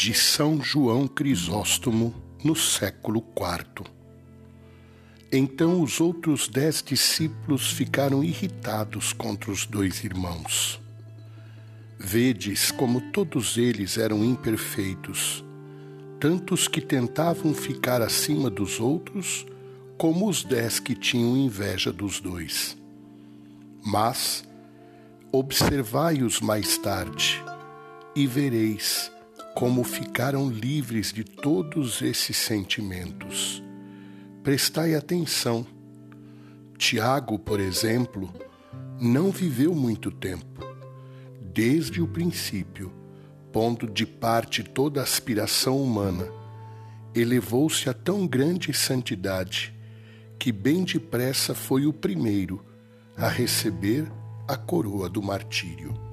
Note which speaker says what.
Speaker 1: de São João Crisóstomo no século IV. Então os outros dez discípulos ficaram irritados contra os dois irmãos. Vedes como todos eles eram imperfeitos, tanto os que tentavam ficar acima dos outros, como os dez que tinham inveja dos dois. Mas observai-os mais tarde, e vereis como ficaram livres de todos esses sentimentos. Prestai atenção. Tiago, por exemplo, não viveu muito tempo. Desde o princípio, pondo de parte toda aspiração humana, elevou-se a tão grande santidade que bem depressa foi o primeiro a receber a coroa do martírio.